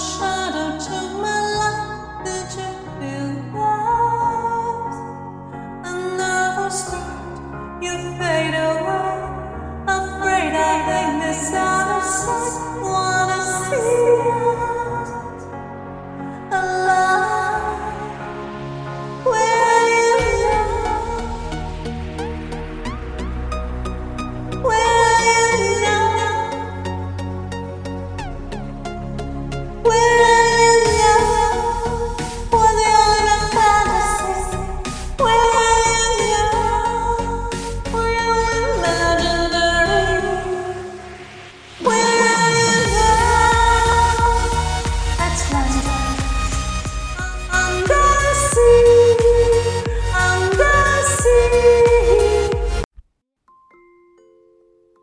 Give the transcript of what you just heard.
shine. Woo!